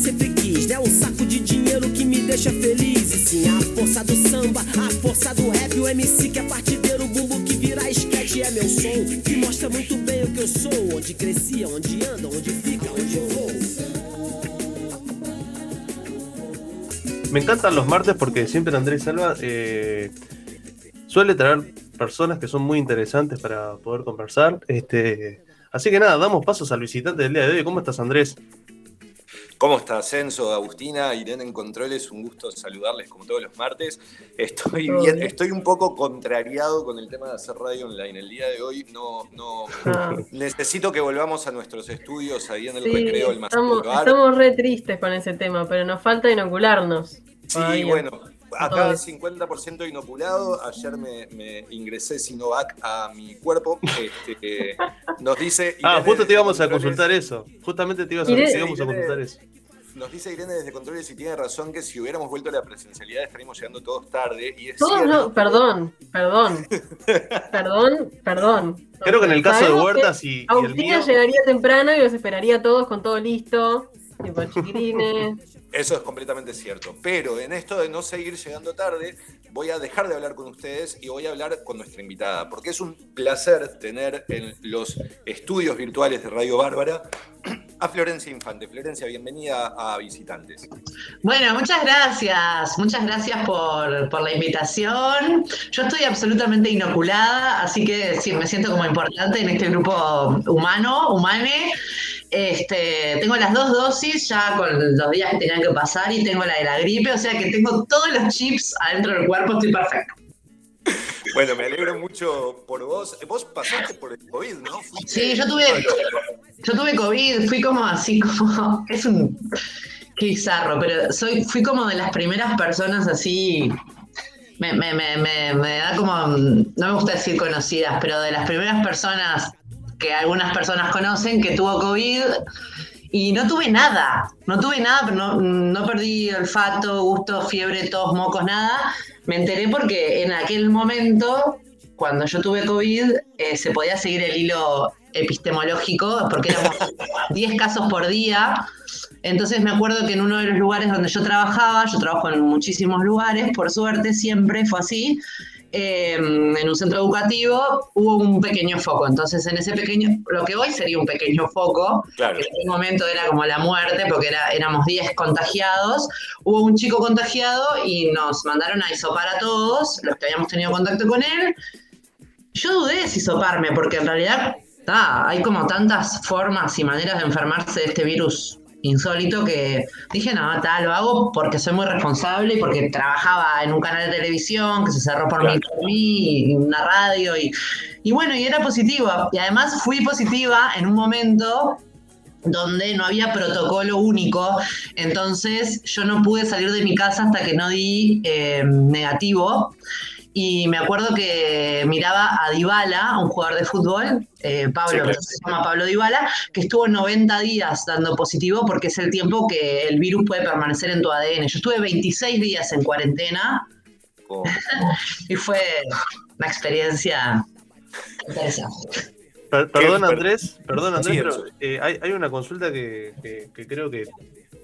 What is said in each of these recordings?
Sempre quis, né? Um saco de dinheiro que me deixa feliz. E sim, a força do samba, a força do rap, o MC que é partideiro, o bumbo que vira esquete é meu som. Que mostra muito bem o que eu sou, onde cresci, onde anda, onde fica, onde vou. Me encantan los martes porque siempre Andrés Salva eh, suele traer personas que son muy interesantes para poder conversar. Este, así que nada, damos pasos al visitante del día de hoy. ¿Cómo estás, Andrés? ¿Cómo estás, Censo, Agustina, Irene en Controles? Un gusto saludarles como todos los martes. Estoy bien, estoy un poco contrariado con el tema de hacer radio online. El día de hoy no, no Ah. necesito que volvamos a nuestros estudios ahí en el Sí, recreo, el más estamos, estamos re tristes con ese tema, pero nos falta inocularnos. Sí, bueno, acá Todo. 50% inoculado. Ayer me, me ingresé Sinovac a mi cuerpo. Este, nos dice. Ah, Irene justo te íbamos a consultar eso. Justamente te ibas a, Irene- íbamos a consultar eso. Nos dice Irene desde Controles y tiene razón que si hubiéramos vuelto a la presencialidad estaríamos llegando todos tarde. Y es Todos cierto, no, perdón, perdón, perdón, perdón. Creo que en el caso de y el Agustina mío. llegaría temprano y los esperaría a todos con todo listo, tipo chiquirines. Eso es completamente cierto. Pero en esto de no seguir llegando tarde, voy a dejar de hablar con ustedes y voy a hablar con nuestra invitada, porque es un placer tener en los estudios virtuales de Radio Bárbara a Florencia Infante. Florencia, bienvenida a Visitantes. Bueno, muchas gracias, muchas gracias por, por la invitación. Yo estoy absolutamente inoculada, así que sí, me siento como importante en este grupo humano, humane. Este, tengo las dos dosis ya con los días que tenían que pasar y tengo la de la gripe, o sea que tengo todos los chips adentro del cuerpo, estoy perfecto. Bueno, me alegro mucho por vos. Vos pasaste por el COVID, ¿no? Fuiste- Sí, yo tuve, yo tuve COVID, fui como así como, es un, qué bizarro, pero soy, fui como de las primeras personas así, me, me, me, me, me da como, no me gusta decir conocidas, pero de las primeras personas que algunas personas conocen que tuvo COVID y no tuve nada, no tuve nada, no, no perdí olfato, gusto, fiebre, tos, mocos, nada. Me enteré porque en aquel momento, cuando yo tuve COVID, eh, se podía seguir el hilo epistemológico, porque éramos 10 casos por día. Entonces me acuerdo que en uno de los lugares donde yo trabajaba, yo trabajo en muchísimos lugares, por suerte siempre fue así, eh, en un centro educativo hubo un pequeño foco. Entonces en ese pequeño, lo que hoy sería un pequeño foco, Claro. que en ese momento era como la muerte, porque era, éramos 10 contagiados, hubo un chico contagiado y nos mandaron a hisopar a todos, los que habíamos tenido contacto con él. Yo dudé de si hisoparme, porque en realidad hay como tantas formas y maneras de enfermarse de este virus insólito que dije, no, tal, lo hago porque soy muy responsable y porque trabajaba en un canal de televisión que se cerró por, mí, por mí, y una radio y, y bueno, y era positivo. Y además fui positiva en un momento donde no había protocolo único, entonces yo no pude salir de mi casa hasta que no di eh, negativo. Y me acuerdo que miraba a Dybala, un jugador de fútbol, eh, Pablo, Sí, claro. se llama Pablo Dybala, que estuvo 90 días dando positivo porque es el tiempo que el virus puede permanecer en tu ADN. Yo estuve 26 días en cuarentena Como- y fue una experiencia interesante. Per- perdón, per- Andrés, perdón, Andrés, Sí, pero eso. eh, hay, hay una consulta que, que- que creo que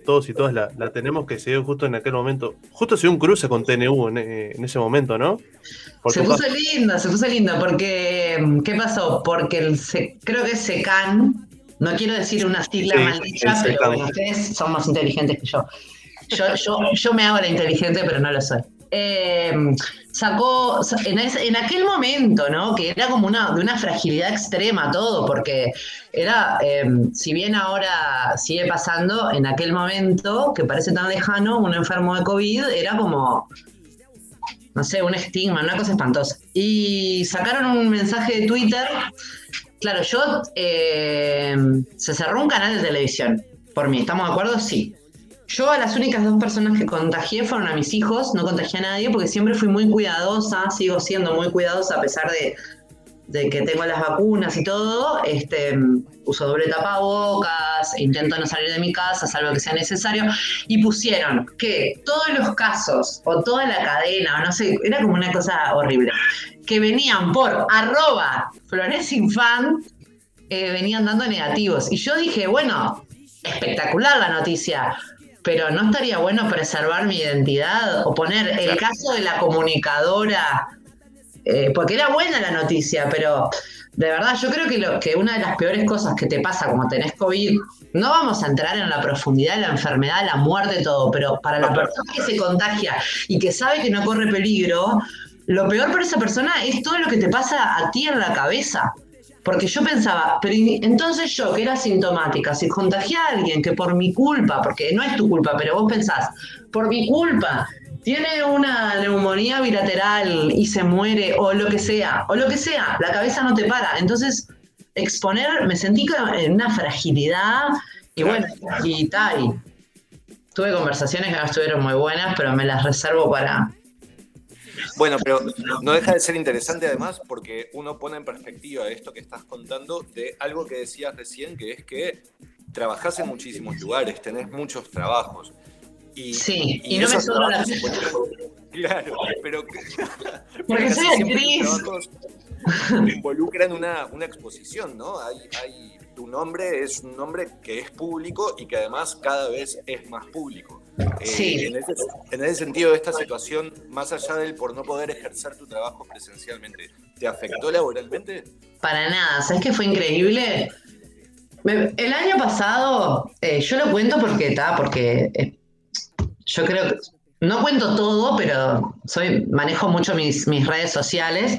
todos y todas la, la tenemos que se dio justo en aquel momento. Justo se dio un cruce con TNU en, eh, en ese momento, ¿no? Por Se puso caso. lindo, se puso lindo, porque ¿qué pasó? Porque el se- creo que es SECAN, no quiero decir una sigla Sí, maldita, pero ustedes son más inteligentes que yo. Yo, yo, yo me hago la inteligente, pero no lo soy. Eh, sacó, en, ese- en aquel momento, ¿no? Que era como una, de una fragilidad extrema todo, porque era, eh, si bien ahora sigue pasando, en aquel momento, que parece tan lejano, un enfermo de COVID era como no sé, un estigma, una cosa espantosa. Y sacaron un mensaje de Twitter. Claro, yo eh, se cerró un canal de televisión. Por mí, ¿estamos de acuerdo? Sí. Yo a las únicas dos personas que contagié fueron a mis hijos, no contagié a nadie porque siempre fui muy cuidadosa, sigo siendo muy cuidadosa a pesar de, que tengo las vacunas y todo. Este, uso doble tapabocas, intento no salir de mi casa, salvo que sea necesario. Y pusieron que todos los casos, o toda la cadena, o no sé, era como una cosa horrible, que venían por arroba eh, venían dando negativos. Y yo dije, bueno, espectacular la noticia. Pero no estaría bueno preservar mi identidad o poner el caso de la comunicadora, eh, porque era buena la noticia, pero de verdad yo creo que, lo, que una de las peores cosas que te pasa como tenés COVID, no vamos a entrar en la profundidad de la enfermedad, la muerte, todo, pero para la persona que se contagia y que sabe que no corre peligro, lo peor para esa persona es todo lo que te pasa a ti en la cabeza. Porque yo pensaba, pero entonces yo, que era sintomática, si contagié a alguien que por mi culpa, porque no es tu culpa, pero vos pensás, por mi culpa, tiene una neumonía bilateral y se muere, o lo que sea, o lo que sea, la cabeza no te para. Entonces, exponer, me sentí en una fragilidad, y bueno, y tal. Tuve conversaciones que no estuvieron muy buenas, pero me las reservo para, bueno, pero no deja de ser interesante además porque uno pone en perspectiva esto que estás contando de algo que decías recién, que es que trabajás en muchísimos lugares, tenés muchos trabajos. Y, sí, y, no me sobra la Claro, pero. Porque soy actriz. Involucran una, una exposición, ¿no? Hay, hay, tu nombre es un nombre que es público y que además cada vez es más público. Eh, sí. En ese, sentido, esta situación, más allá del por no poder ejercer tu trabajo presencialmente, ¿te afectó laboralmente? Para nada, ¿sabes qué fue increíble? el año pasado, eh, yo lo cuento porque está, porque eh, yo creo que no cuento todo, pero soy, manejo mucho mis, mis, redes sociales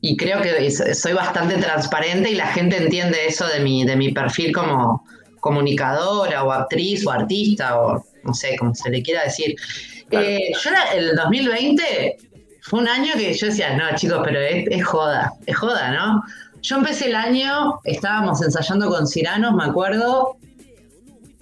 y creo que soy bastante transparente y la gente entiende eso de mi, de mi perfil como comunicadora o actriz o artista o no sé, como se le quiera decir. Eh, yo el 2020 fue un año que yo decía, no, chicos, pero es, joda, es joda, ¿no? Yo empecé el año, estábamos ensayando con Ciranos, me acuerdo,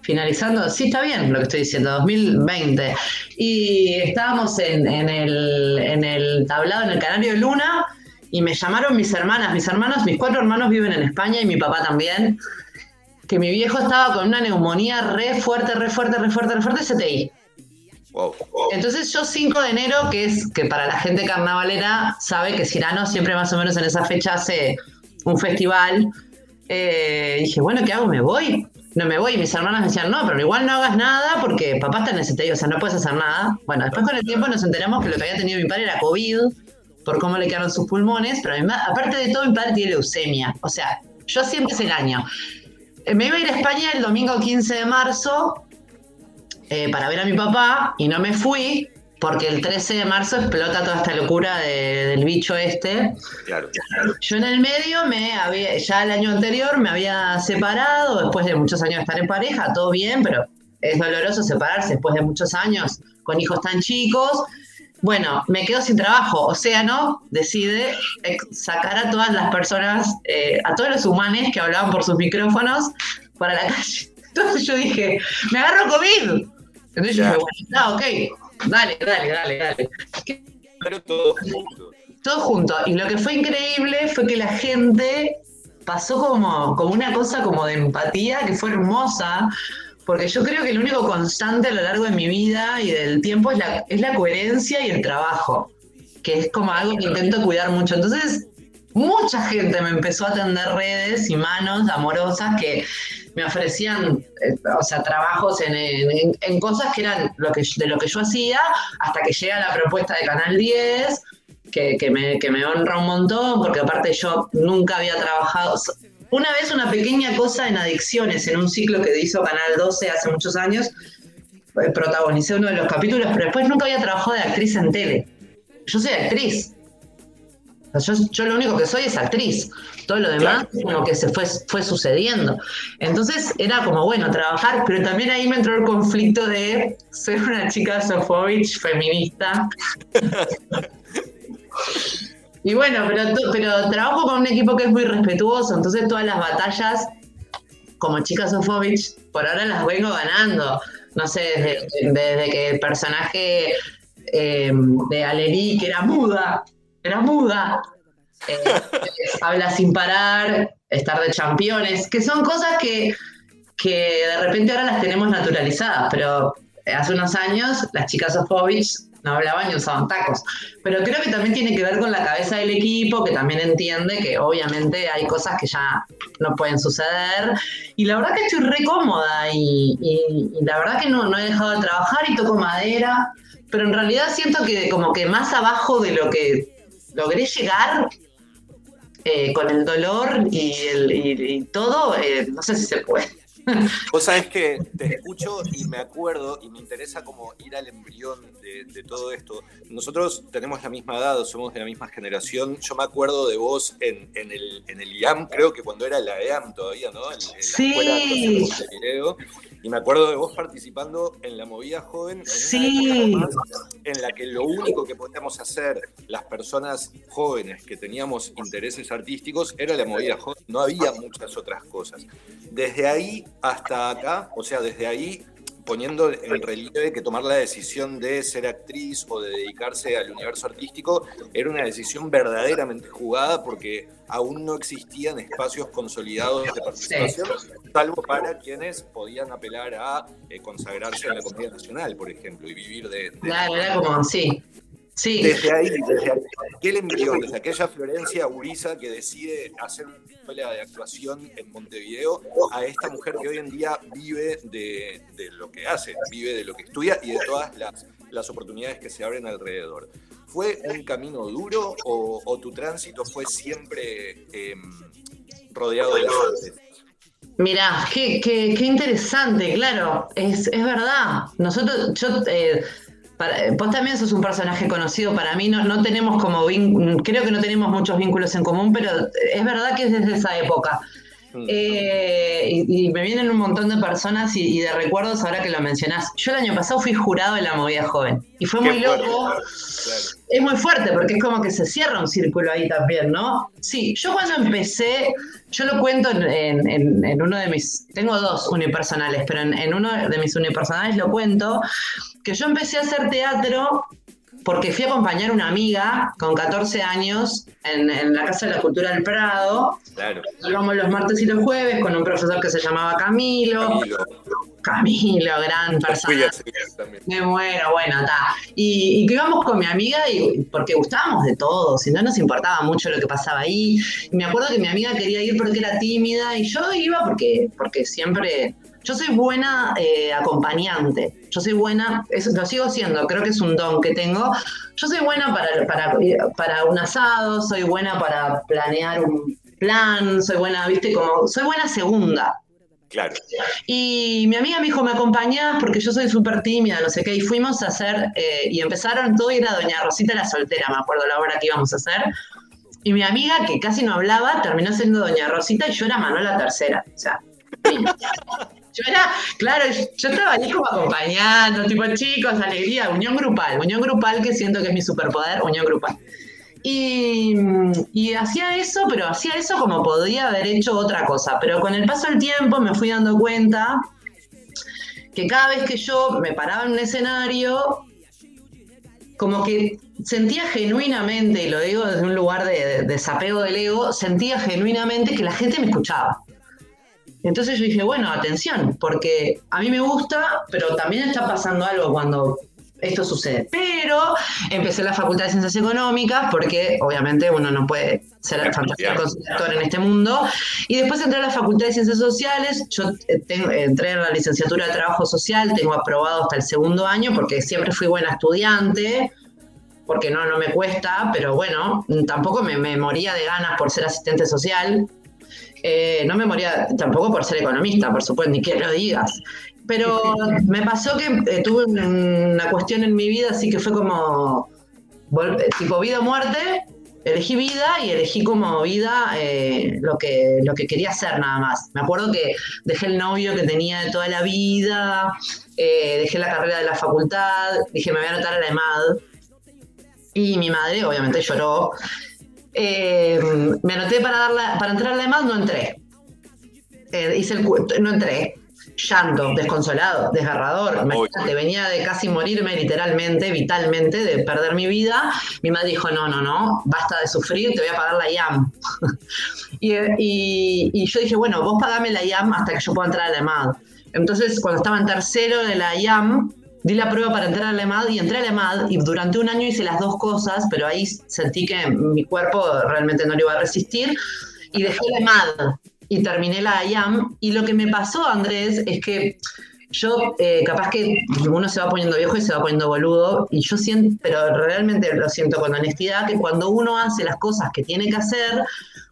finalizando, sí está bien lo que estoy diciendo, 2020. Y estábamos en, el, en el tablado, en el Canario de Luna, y me llamaron mis hermanas, mis hermanos, mis cuatro hermanos viven en España y mi papá también que mi viejo estaba con una neumonía re fuerte, re fuerte, re fuerte, re fuerte, CTI. Entonces yo 5 de enero, que es que para la gente carnavalera sabe que Cirano siempre más o menos en esa fecha hace un festival, eh, dije, bueno, ¿qué hago? ¿Me voy? No me voy. Y mis hermanas me decían, no, pero igual no hagas nada porque papá está en ese CTI, o sea, no puedes hacer nada. Bueno, después con el tiempo nos enteramos que lo que había tenido mi padre era COVID, por cómo le quedaron sus pulmones, pero aparte de todo, mi padre tiene leucemia. O sea, yo siempre es el año. Eh, me iba a ir a España el domingo 15 de marzo eh, para ver a mi papá y no me fui porque el 13 de marzo explota toda esta locura del bicho este. Claro. Yo en el medio me había, ya el año anterior me había separado, después de muchos años de estar en pareja, todo bien, pero es doloroso separarse después de muchos años con hijos tan chicos. Bueno, me quedo sin trabajo. Océano decide sacar a todas las personas, eh, a todos los humanos que hablaban por sus micrófonos para la calle. Entonces yo dije, me agarro COVID. Entonces yo dije, bueno, no, ok, dale, dale, dale, dale. Pero todo junto. Todo junto. Y lo que fue increíble fue que la gente pasó como, como una cosa como de empatía que fue hermosa porque yo creo que lo único constante a lo largo de mi vida y del tiempo es la, es la coherencia y el trabajo, que es como algo que intento cuidar mucho. Entonces, mucha gente me empezó a tender redes y manos amorosas que me ofrecían, eh, o sea, trabajos en, cosas que eran lo que, de lo que yo hacía, hasta que llega la propuesta de Canal 10, que, que, me, que me honra un montón, porque aparte yo nunca había trabajado, una vez una pequeña cosa en adicciones, en un ciclo que hizo Canal 12 hace muchos años, eh, protagonicé uno de los capítulos, pero después nunca había trabajado de actriz en tele. Yo soy actriz. yo, lo único que soy es actriz. Todo lo demás como que se fue, fue sucediendo. Entonces era como, bueno, trabajar, pero también ahí me entró el conflicto de ser una chica Sofovich feminista. Y bueno, pero, pero trabajo con un equipo que es muy respetuoso, entonces todas las batallas, como Chica Sofovich, por ahora las vengo ganando. No sé, desde, que el personaje eh, de Alerí, que era muda, era muda, eh, habla sin parar, estar de championes, que son cosas que, que de repente ahora las tenemos naturalizadas, pero hace unos años las chicas Sofovich no hablaban ni usaban tacos. Pero creo que también tiene que ver con la cabeza del equipo, que también entiende que obviamente hay cosas que ya no pueden suceder. Y la verdad que estoy re cómoda y, la verdad que no, no he dejado de trabajar y toco madera, pero en realidad siento que como que más abajo de lo que logré llegar eh, con el dolor y, el, y- y todo, eh, no sé si se puede. Vos sabés que te escucho y me acuerdo y me interesa como ir al embrión de, de todo esto. Nosotros tenemos la misma edad, somos de la misma generación. Yo me acuerdo de vos en, en el, en el IAM, creo que cuando era la EAM todavía, ¿no? En, en la Sí. escuela de. Y me acuerdo de vos participando en la movida joven, en Sí. una época más en la que lo único que podíamos hacer las personas jóvenes que teníamos intereses artísticos era la movida joven. No había muchas otras cosas. Desde ahí hasta acá, o sea, desde ahí poniendo en relieve que tomar la decisión de ser actriz o de dedicarse al universo artístico era una decisión verdaderamente jugada porque aún no existían espacios consolidados de participación, salvo para quienes podían apelar a eh, consagrarse a la Comedia Nacional, por ejemplo, y vivir de... de- Claro, era como, sí. Sí, desde ahí, desde aquel embrión, desde aquella Florencia Uriza que decide hacer una escuela de actuación en Montevideo, a esta mujer que hoy en día vive de, de lo que hace, vive de lo que estudia y de todas las, las oportunidades que se abren alrededor. ¿Fue un camino duro o, o tu tránsito fue siempre em, rodeado de sorpresas? Mirá, qué, qué- qué interesante, claro, es, es verdad. Nosotros, yo, eh, para- vos también sos un personaje conocido para mí, no, no tenemos como, creo que no tenemos muchos vínculos en común, pero es verdad que es desde esa época. Mm. Eh, y, y me vienen un montón de personas y, y de recuerdos ahora que lo mencionás. Yo el año pasado fui jurado de la movida joven y fue Qué muy fuerte, loco. claro. Es muy fuerte porque es como que se cierra un círculo ahí también, ¿no? Sí, yo cuando empecé, yo lo cuento en, en- en- en uno de mis, tengo dos unipersonales, pero en, en uno de mis unipersonales lo cuento, que yo empecé a hacer teatro porque fui a acompañar a una amiga con 14 años en, en la Casa de la Cultura del Prado. Claro. Íbamos los martes y los jueves con un profesor que se llamaba Camilo. Camilo, Camilo, gran persona. Me muero, bueno, está. Y, y que íbamos con mi amiga y porque gustábamos de todo, si no nos importaba mucho lo que pasaba ahí. Y me acuerdo que mi amiga quería ir porque era tímida y yo iba porque, porque siempre. Yo soy buena eh, acompañante. Yo soy buena, eso lo sigo siendo, creo que es un don que tengo. Yo soy buena para, para, para un asado, soy buena para planear un plan, soy buena, viste, como. Soy buena segunda. Claro. Y mi amiga me dijo, ¿me acompañás? Porque yo soy súper tímida, no sé qué. Y fuimos a hacer, eh, y empezaron todo, y era Doña Rosita la soltera, me acuerdo la obra que íbamos a hacer. Y mi amiga, que casi no hablaba, terminó siendo Doña Rosita y yo era Manuela Tercera. O sea. yo era, claro, yo estaba ahí como acompañando, tipo chicos, alegría, unión grupal, unión grupal que siento que es mi superpoder, unión grupal. Y, hacía eso, pero hacía eso como podría haber hecho otra cosa. Pero con el paso del tiempo me fui dando cuenta que cada vez que yo me paraba en un escenario, como que sentía genuinamente, y lo digo desde un lugar de, de desapego del ego, sentía genuinamente que la gente me escuchaba. Entonces yo dije, bueno, atención, porque a mí me gusta, pero también está pasando algo cuando esto sucede. Pero empecé la Facultad de Ciencias Económicas porque obviamente uno no puede ser fantasía actor en este mundo. Y después entré a la Facultad de Ciencias Sociales. Yo eh, tengo- entré en la licenciatura de Trabajo Social, tengo aprobado hasta el segundo año porque siempre fui buena estudiante. Porque no, no me cuesta, pero bueno, tampoco me, me moría de ganas por ser asistente social. Eh, no me moría tampoco por ser economista, por supuesto, ni que lo digas. Pero me pasó que eh, tuve una cuestión en mi vida, así que fue como eh, tipo vida o muerte. Elegí vida y elegí como vida eh, lo, que, lo que quería hacer nada más. Me acuerdo que dejé el novio que tenía de toda la vida, dejé la carrera de la facultad, dije me voy a anotar a la EMAD. Y mi madre obviamente lloró. Eh, me anoté para, darla, para entrar a la EMAD, no entré. Eh, hice el, no entré. Llanto, desconsolado, desgarrador. Imagínate, venía de casi morirme literalmente, vitalmente, de perder mi vida. Mi madre dijo, no, no, no, basta de sufrir, te voy a pagar la IAM. y, y- y yo dije, bueno, vos pagame la IAM hasta que yo pueda entrar a la EMAD. Entonces, cuando estaba en tercero de la IAM, di la prueba para entrar a la EMAD y entré a la EMAD y durante un año hice las dos cosas, pero ahí sentí que mi cuerpo realmente no lo iba a resistir y dejé la EMAD y terminé la IAM. Y lo que me pasó, Andrés, es que yo, eh, capaz que uno se va poniendo viejo y se va poniendo boludo, y yo siento, pero realmente lo siento con honestidad, que cuando uno hace las cosas que tiene que hacer,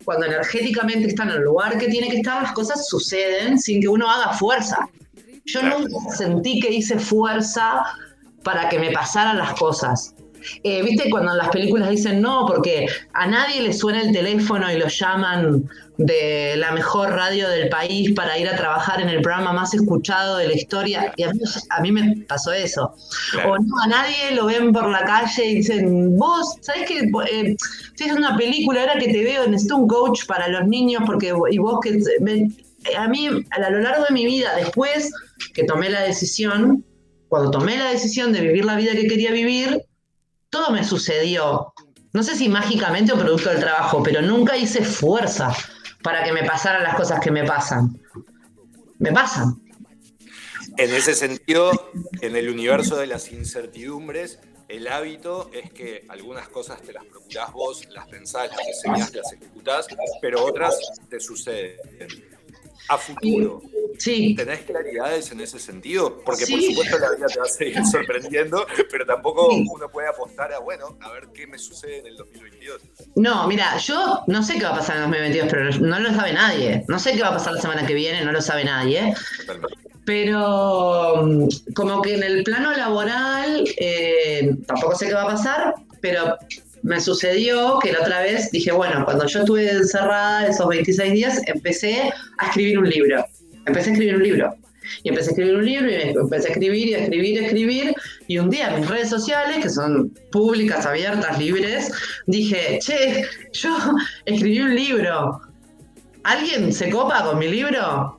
cuando energéticamente está en el lugar que tiene que estar, las cosas suceden sin que uno haga fuerza. Yo nunca sentí que hice fuerza para que me pasaran las cosas. Eh, ¿Viste cuando en las películas dicen no, porque a nadie le suena el teléfono y lo llaman de la mejor radio del país para ir a trabajar en el programa más escuchado de la historia? Y a mí, me pasó eso. O no, a nadie lo ven por la calle y dicen, vos, ¿sabés que eh, si es una película ahora que te veo, necesito un coach para los niños porque y vos que... a mí, a lo largo de mi vida, después que tomé la decisión, cuando tomé la decisión de vivir la vida que quería vivir, todo me sucedió. No sé si mágicamente o producto del trabajo, pero nunca hice fuerza para que me pasaran las cosas que me pasan. Me pasan. En ese sentido, en el universo de las incertidumbres, el hábito es que algunas cosas te las procurás vos, las pensás, las diseñás, las ejecutás, pero otras te suceden. A futuro, Sí. ¿Tenés claridades en ese sentido? Porque por supuesto la vida te va a seguir sorprendiendo, pero tampoco uno puede apostar a, bueno, a ver qué me sucede en el 2022. No, mira, yo no sé qué va a pasar en el 2022, pero no lo sabe nadie. No sé qué va a pasar la semana que viene, no lo sabe nadie. Pero mm, como que en el plano laboral eh, tampoco sé qué va a pasar, pero me sucedió que la otra vez dije, bueno, cuando yo estuve encerrada esos 26 días, empecé a escribir un libro empecé a escribir un libro. Y empecé a escribir un libro y empecé a escribir y a escribir y a escribir. Y un día en mis redes sociales, que son públicas, abiertas, libres, dije, che, yo escribí un libro. ¿Alguien se copa con mi libro?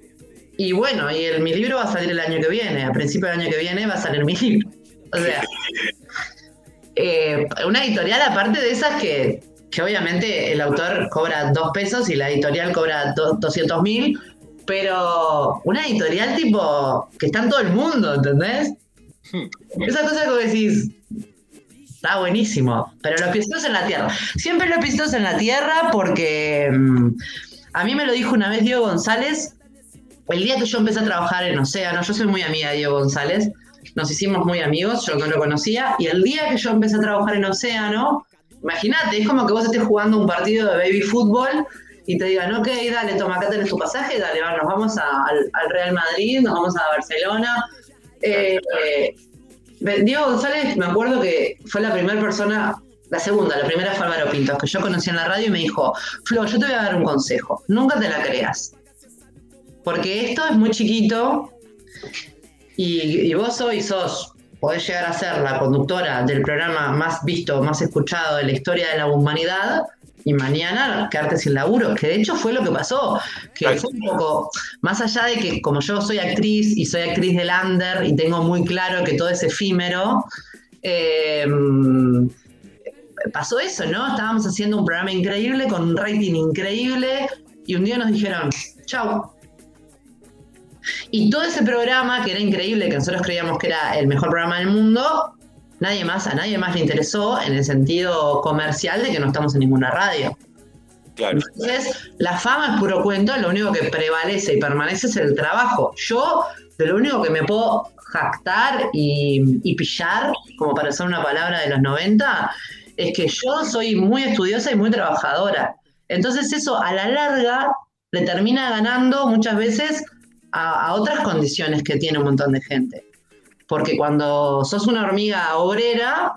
Y bueno, y el, mi libro va a salir el año que viene. A principio del año que viene va a salir mi libro. O sea, eh, una editorial aparte de esas que, que obviamente el autor cobra dos pesos y la editorial cobra 200 mil pero una editorial tipo que está en todo el mundo, ¿entendés? Hmm. Esa cosa que decís, está buenísimo, pero los piecitos en la tierra. Siempre los piecitos en la tierra porque mm, a mí me lo dijo una vez Diego González, el día que yo empecé a trabajar en Océano, yo soy muy amiga de Diego González, nos hicimos muy amigos, yo no lo conocía, y el día que yo empecé a trabajar en Océano, imagínate, es como que vos estés jugando un partido de baby fútbol y te digan, ok, dale, toma, acá tenés tu pasaje, dale, nos vamos al, Real Madrid, nos vamos a Barcelona. Eh, Diego González, me acuerdo que fue la primera persona, la segunda, la primera fue Álvaro Pintos, que yo conocí en la radio y me dijo, Flo, yo te voy a dar un consejo, nunca te la creas. Porque esto es muy chiquito y, y vos hoy sos, podés llegar a ser la conductora del programa más visto, más escuchado de la historia de la humanidad, y mañana quedarte sin laburo, que de hecho fue lo que pasó, que fue un poco, más allá de que como yo soy actriz y soy actriz de Lander y tengo muy claro que todo es efímero, eh, pasó eso, ¿no? Estábamos haciendo un programa increíble con un rating increíble y un día nos dijeron, chau. Y todo ese programa, que era increíble, que nosotros creíamos que era el mejor programa del mundo, nadie más, a nadie más le interesó en el sentido comercial de que no estamos en ninguna radio. Claro. Entonces, la fama es puro cuento, lo único que prevalece y permanece es el trabajo. Yo, de lo único que me puedo jactar y, pillar, como para usar una palabra de los 90, es que yo soy muy estudiosa y muy trabajadora. Entonces eso a la larga le termina ganando muchas veces a otras condiciones que tiene un montón de gente. Porque cuando sos una hormiga obrera,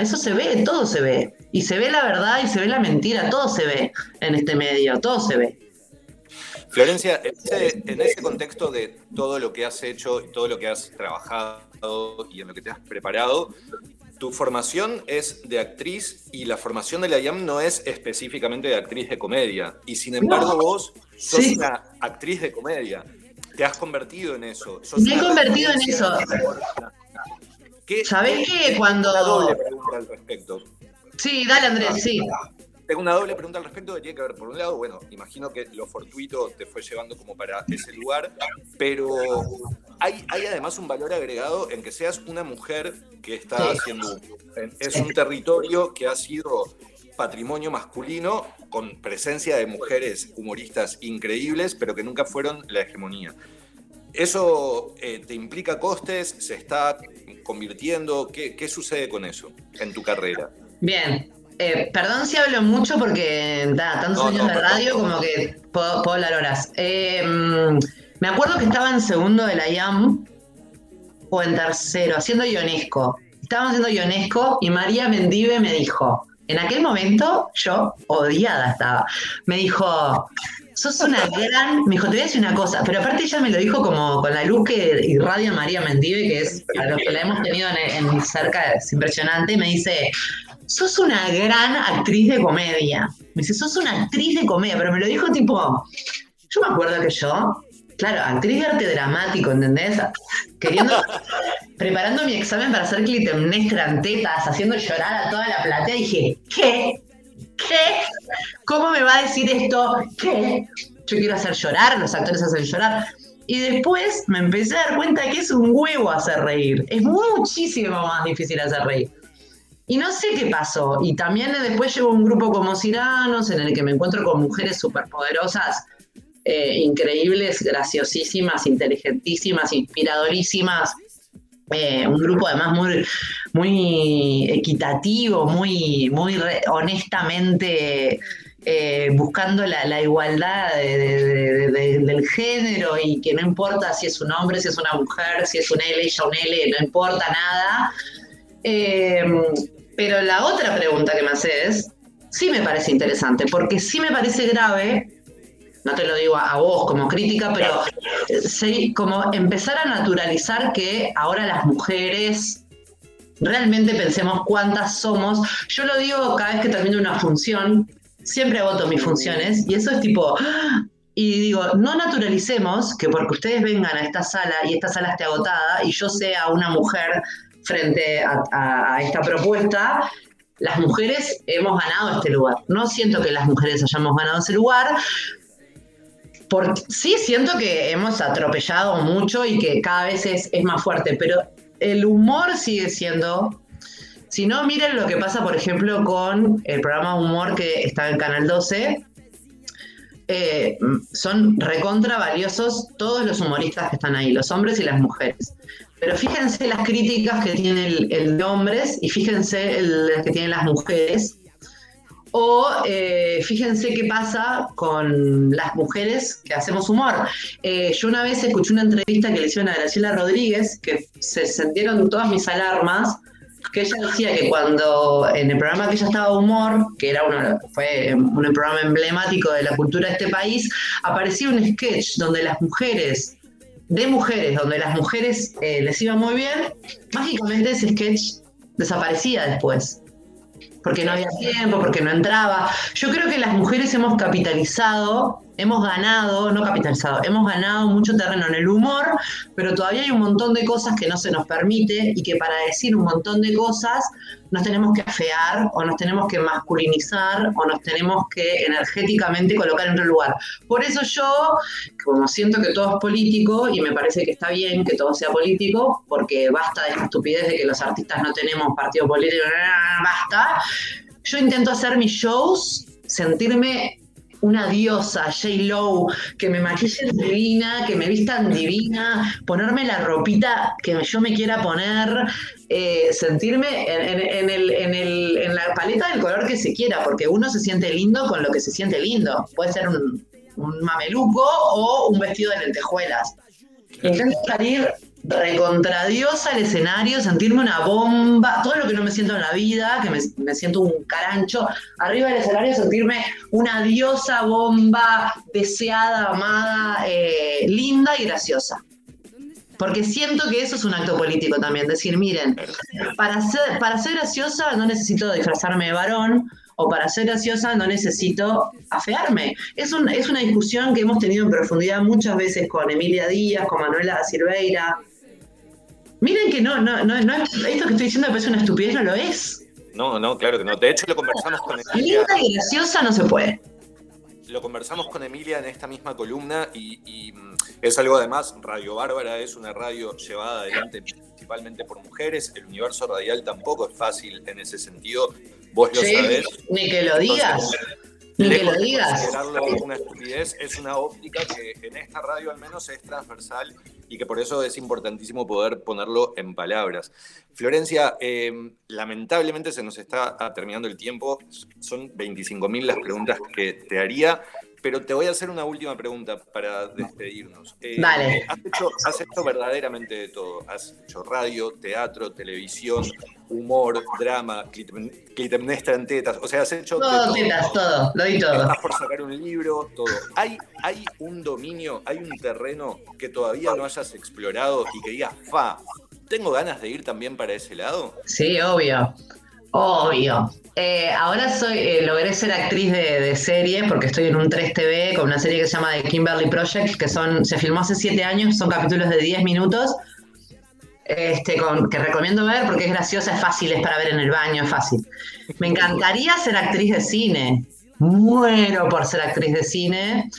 eso se ve, todo se ve. Y se ve la verdad y se ve la mentira, todo se ve en este medio, todo se ve. Florencia, en ese, contexto de todo lo que has hecho todo lo que has trabajado y en lo que te has preparado, tu formación es de actriz y la formación de la IAM no es específicamente de actriz de comedia. Y sin embargo, vos sos una actriz de comedia te has convertido en eso. Me he convertido en eso. ¿Sabés qué? Cuando. Una doble pregunta al respecto. Sí, dale Andrés, sí. Tengo una doble pregunta al respecto que tiene que ver, por un lado, bueno, imagino que lo fortuito te fue llevando como para ese lugar, pero hay, hay además un valor agregado en que seas una mujer que está haciendo, es un territorio que ha sido patrimonio masculino con presencia de mujeres humoristas increíbles, pero que nunca fueron la hegemonía. ¿Eso eh, te implica costes? ¿Se está convirtiendo? ¿Qué, ¿Qué, sucede con eso en tu carrera? Bien. Eh, perdón si hablo mucho porque da, tantos años de radio como que puedo, hablar horas. Eh, mm, me acuerdo que estaba en segundo de la IAM o en tercero, haciendo Ionesco. Estábamos haciendo Ionesco y María Mendive me dijo, en aquel momento yo odiada estaba, me dijo, sos una gran, me dijo, te voy a decir una cosa, pero aparte ella me lo dijo como con la luz que irradia María Mendive, que es a los que la hemos tenido en, cerca, es impresionante, y me dice, sos una gran actriz de comedia. Me dice, sos una actriz de comedia, pero me lo dijo tipo, yo me acuerdo que yo, claro, actriz de arte dramático, ¿entendés? Queriendo, preparando mi examen para hacer clitemnestra en tetas, haciendo llorar a toda la platea, dije, ¿qué? ¿Qué? ¿Cómo me va a decir esto? ¿Qué? Yo quiero hacer llorar, los actores hacen llorar. Y después me empecé a dar cuenta que es un huevo hacer reír. Es muchísimo más difícil hacer reír. Y no sé qué pasó. Y también después llevo un grupo como Ciranos, en el que me encuentro con mujeres superpoderosas, eh, increíbles, graciosísimas, inteligentísimas, inspiradorísimas, eh, un grupo además muy, muy equitativo, muy, muy honestamente eh, buscando la, igualdad del género y que no importa si es un hombre, si es una mujer, si es un L, ella un L, no importa nada. Pero la otra pregunta que me haces sí me parece interesante, porque sí me parece grave no te lo digo a, vos como crítica, pero sí, como empezar a naturalizar que ahora las mujeres realmente pensemos cuántas somos. Yo lo digo cada vez que termino una función, siempre agoto mis funciones y eso es tipo, y digo, no naturalicemos que porque ustedes vengan a esta sala y esta sala esté agotada y yo sea una mujer frente a esta propuesta, las mujeres hemos ganado este lugar. No siento que las mujeres hayamos ganado ese lugar, sí siento que hemos atropellado mucho y que cada vez es, más fuerte, pero el humor sigue siendo si no, miren lo que pasa, por ejemplo, con el programa Humor que está en Canal 12. Eh, son recontra valiosos todos los humoristas que están ahí, los hombres y las mujeres. Pero fíjense las críticas que tiene el, de hombres y fíjense las que tienen las mujeres. O eh, fíjense qué pasa con las mujeres que hacemos humor. Eh, yo una vez escuché una entrevista que le hicieron a Graciela Rodríguez, que se sintieron todas mis alarmas, que ella decía que cuando en el programa que ella estaba humor, que era uno, fue un programa emblemático de la cultura de este país, aparecía un sketch donde las mujeres, de mujeres, donde las mujeres eh, les iba muy bien, mágicamente ese sketch desaparecía después porque no había tiempo, porque no entraba. Yo creo que las mujeres hemos capitalizado, hemos ganado, no capitalizado, hemos ganado mucho terreno en el humor, pero todavía hay un montón de cosas que no se nos permite y que para decir un montón de cosas nos tenemos que afear o nos tenemos que masculinizar o nos tenemos que energéticamente colocar en otro lugar. Por eso yo, como siento que todo es político y me parece que está bien que todo sea político, porque basta de esta estupidez de que los artistas no tenemos partido político, basta. Yo intento hacer mis shows, sentirme una diosa, J. que me maquillen divina, que me vistan divina, ponerme la ropita que yo me quiera poner, eh, sentirme en, la paleta del color que se quiera, porque uno se siente lindo con lo que se siente lindo. Puede ser un, mameluco o un vestido de lentejuelas. Intento salir recontradiosa al escenario, sentirme una bomba, todo lo que no me siento en la vida, que me, siento un carancho, arriba del escenario sentirme una diosa bomba, deseada, amada, eh, linda y graciosa. Porque siento que eso es un acto político también, decir, miren, para ser, para ser graciosa no necesito disfrazarme de varón, o para ser graciosa no necesito afearme. Es, es una discusión que hemos tenido en profundidad muchas veces con Emilia Díaz, con Manuela Silveira, Miren que no, no, no, no esto que estoy diciendo parece una estupidez, no lo es. No, no, claro que no. De hecho, lo conversamos con Emilia. Linda y graciosa no se puede. Lo conversamos con Emilia en esta misma columna y, y, mm, es algo además, Radio Bárbara es una radio llevada adelante principalmente por mujeres. El universo radial tampoco es fácil en ese sentido. Vos lo Sí, sabés. ni que lo digas. Entonces, Ni que lejos lo de digas. considerarlo una estupidez, es una óptica que en esta radio al menos es transversal y que por eso es importantísimo poder ponerlo en palabras. Florencia, eh, lamentablemente se nos está terminando el tiempo, son 25.000 las preguntas que te haría, pero te voy a hacer una última pregunta para despedirnos. Eh, Dale. Has hecho, has hecho verdaderamente de todo, has hecho radio, teatro, televisión, humor, drama, Clitem- Clitemnestra en tetas, o sea, has hecho Todo, todo. tetas, todo, lo di todo. Estás por sacar un libro, todo. ¿Hay, ¿Hay un dominio, hay un terreno que todavía no hayas explorado y que digas, fa, tengo ganas de ir también para ese lado? Sí, obvio. Obvio. Eh, ahora soy, eh, logré ser actriz de, de serie porque estoy en un 3TV con una serie que se llama The Kimberly Project, que son, se filmó hace 7 años, son capítulos de 10 minutos, este, con, que recomiendo ver porque es graciosa, es fácil, es para ver en el baño, es fácil. Me encantaría ser actriz de cine. Muero por ser actriz de cine.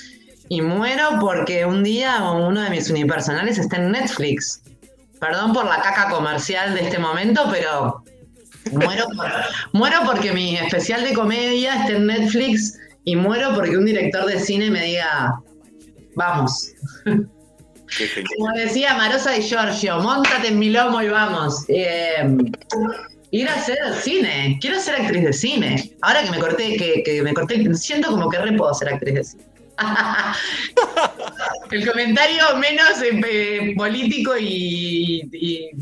Y muero porque un día uno de mis unipersonales está en Netflix. Perdón por la caca comercial de este momento, pero muero, muero porque mi especial de comedia está en Netflix y muero porque un director de cine me diga, vamos. Como decía Marosa y Giorgio, montate en mi lomo y vamos. Eh, ir a hacer cine, quiero ser actriz de cine. Ahora que me corté, que, que me corté, siento como que re puedo ser actriz de cine. El comentario menos eh, eh, político y,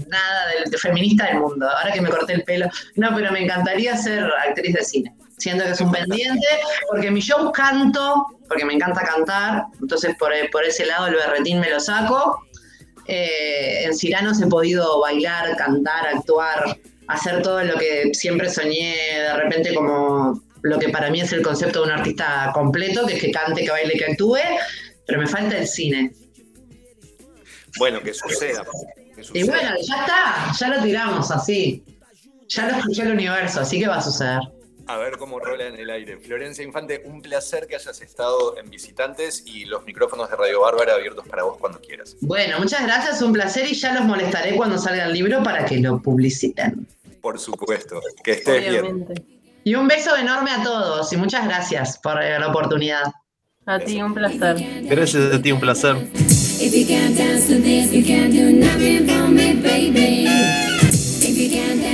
nada de feminista del mundo. Ahora que me corté el pelo. No, pero me encantaría ser actriz de cine. Siento que es un pendiente, porque mi show canto, porque me encanta cantar. Entonces, por, por ese lado, el berretín me lo saco. Eh, en Ciranos he podido bailar, cantar, actuar, hacer todo lo que siempre soñé, de repente como lo que para mí es el concepto de un artista completo, que es que cante, que baile, que actúe, pero me falta el cine. Bueno, que suceda. que Y suceda. bueno, ya está, ya lo tiramos así. Ya lo escuchó el universo, así que va a suceder. A ver cómo rola en el aire. Florencia Infante, un placer que hayas estado en Visitantes y los micrófonos de Radio Bárbara abiertos para vos cuando quieras. Bueno, muchas gracias, un placer y ya los molestaré cuando salga el libro para que lo publiciten. Por supuesto. Que estés bien. Y un beso enorme a todos y muchas gracias por la oportunidad. A ti, un placer. Gracias a ti, un placer.